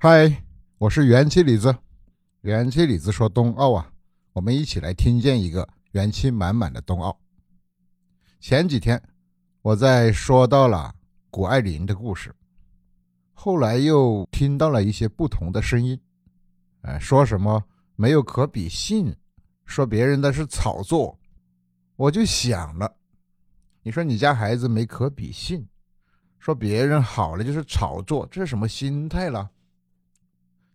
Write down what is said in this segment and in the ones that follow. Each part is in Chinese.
嗨，我是元气李子。元气李子说冬奥啊，我们一起来听见一个元气满满的冬奥。前几天我在说到了谷爱凌的故事，后来又听到了一些不同的声音，哎，说什么没有可比性，说别人的是炒作，我就想了，你说你家孩子没可比性，说别人好了就是炒作，这是什么心态了？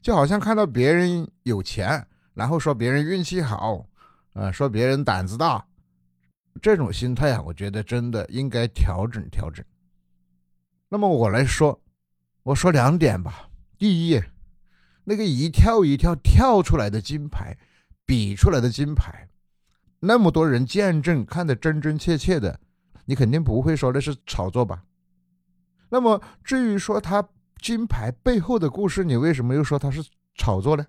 就好像看到别人有钱，然后说别人运气好，呃，说别人胆子大，这种心态啊，我觉得真的应该调整调整。那么我来说，我说两点吧。第一，那个一跳一跳跳出来的金牌，比出来的金牌，那么多人见证，看得真真切切的，你肯定不会说那是炒作吧？那么至于说他。金牌背后的故事，你为什么又说他是炒作呢？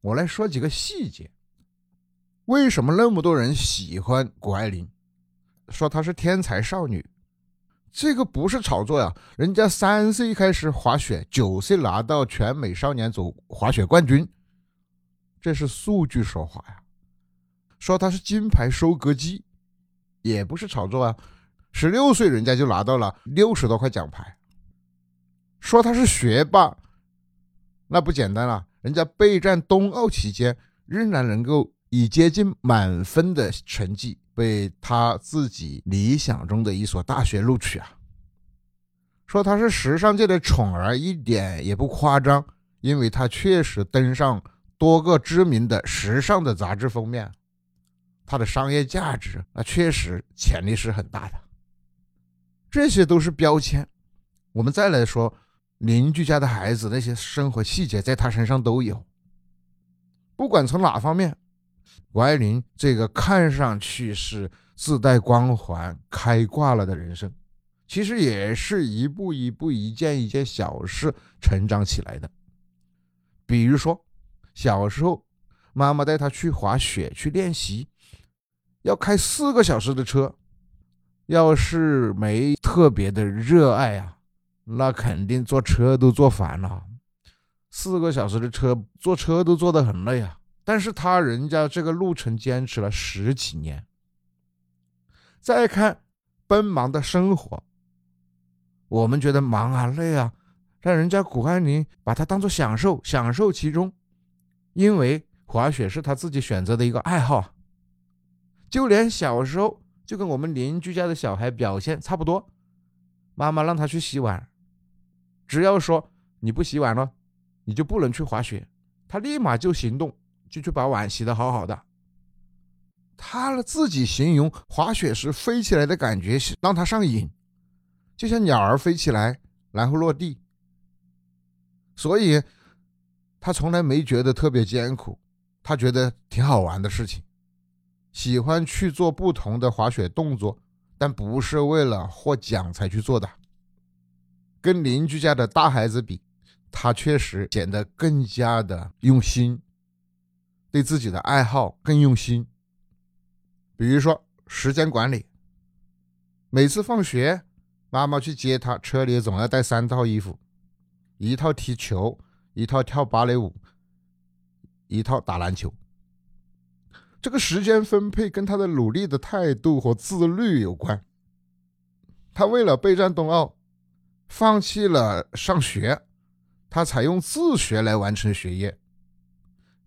我来说几个细节。为什么那么多人喜欢谷爱凌，说她是天才少女？这个不是炒作呀，人家三岁开始滑雪，九岁拿到全美少年组滑雪冠军，这是数据说话呀。说她是金牌收割机，也不是炒作啊。十六岁人家就拿到了六十多块奖牌。说他是学霸，那不简单了。人家备战冬奥期间，仍然能够以接近满分的成绩被他自己理想中的一所大学录取啊。说他是时尚界的宠儿，一点也不夸张，因为他确实登上多个知名的时尚的杂志封面，他的商业价值那确实潜力是很大的。这些都是标签，我们再来说。邻居家的孩子那些生活细节在他身上都有，不管从哪方面，谷爱凌这个看上去是自带光环、开挂了的人生，其实也是一步一步、一件一件小事成长起来的。比如说，小时候妈妈带他去滑雪去练习，要开四个小时的车，要是没特别的热爱啊。那肯定坐车都坐烦了，四个小时的车，坐车都坐得很累啊。但是他人家这个路程坚持了十几年。再看奔忙的生活，我们觉得忙啊累啊，但人家谷爱凌把它当做享受，享受其中，因为滑雪是他自己选择的一个爱好。就连小时候就跟我们邻居家的小孩表现差不多，妈妈让他去洗碗。只要说你不洗碗了，你就不能去滑雪。他立马就行动，就去把碗洗得好好的。他自己形容滑雪时飞起来的感觉让他上瘾，就像鸟儿飞起来然后落地。所以，他从来没觉得特别艰苦，他觉得挺好玩的事情，喜欢去做不同的滑雪动作，但不是为了获奖才去做的。跟邻居家的大孩子比，他确实显得更加的用心，对自己的爱好更用心。比如说时间管理，每次放学，妈妈去接他，车里总要带三套衣服：一套踢球，一套跳芭蕾舞，一套打篮球。这个时间分配跟他的努力的态度和自律有关。他为了备战冬奥。放弃了上学，他采用自学来完成学业，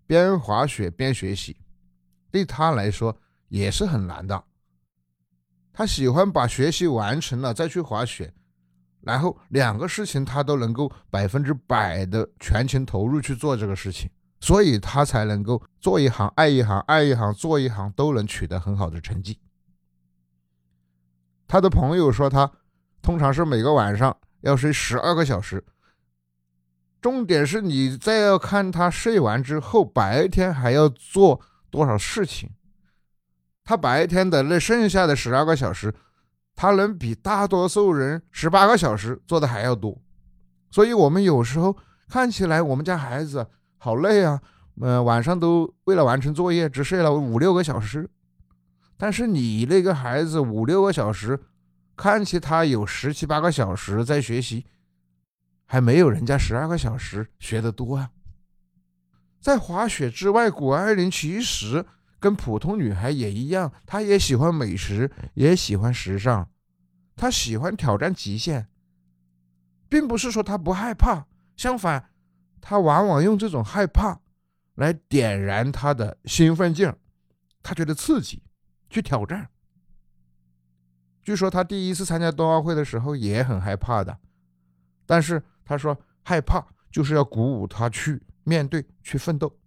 边滑雪边学习，对他来说也是很难的。他喜欢把学习完成了再去滑雪，然后两个事情他都能够百分之百的全情投入去做这个事情，所以他才能够做一行爱一行，爱一行做一行都能取得很好的成绩。他的朋友说他通常是每个晚上。要睡十二个小时，重点是你再要看他睡完之后，白天还要做多少事情。他白天的那剩下的十二个小时，他能比大多数人十八个小时做的还要多。所以，我们有时候看起来我们家孩子好累啊，嗯，晚上都为了完成作业只睡了五六个小时。但是你那个孩子五六个小时。看起他有十七八个小时在学习，还没有人家十二个小时学得多啊。在滑雪之外，谷爱凌其实跟普通女孩也一样，她也喜欢美食，也喜欢时尚，她喜欢挑战极限，并不是说她不害怕，相反，他往往用这种害怕来点燃他的兴奋劲，儿，他觉得刺激，去挑战。据说他第一次参加冬奥会的时候也很害怕的，但是他说害怕就是要鼓舞他去。面对去奋斗，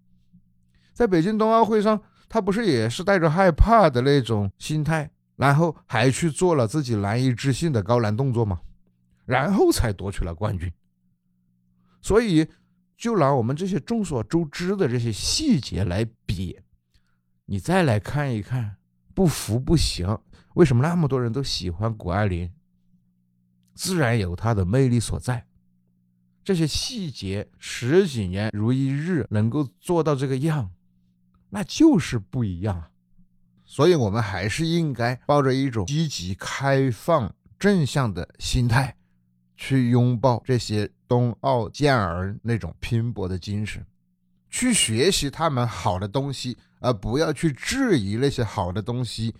在北京冬奥会上，他不是也是带着害怕的那种心态，然后还去做了自己难以置信的高难动作吗？然后才夺取了冠军。所以，就拿我们这些众所周知的这些细节来比，你再来看一看，不服不行。为什么那么多人都喜欢谷爱凌？自然有她的魅力所在。这些细节十几年如一日能够做到这个样，那就是不一样啊！所以，我们还是应该抱着一种积极、开放、正向的心态，去拥抱这些冬奥健儿那种拼搏的精神，去学习他们好的东西，而不要去质疑那些好的东西，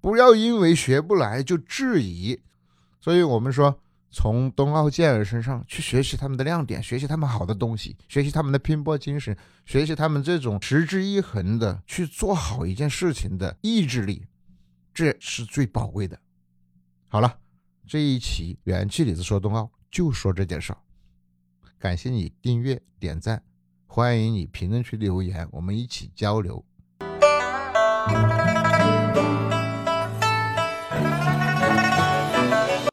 不要因为学不来就质疑。所以我们说。从冬奥健儿身上去学习他们的亮点，学习他们好的东西，学习他们的拼搏精神，学习他们这种持之以恒的去做好一件事情的意志力，这是最宝贵的。好了，这一期元气李子说冬奥就说这件事儿，感谢你订阅点赞，欢迎你评论区留言，我们一起交流。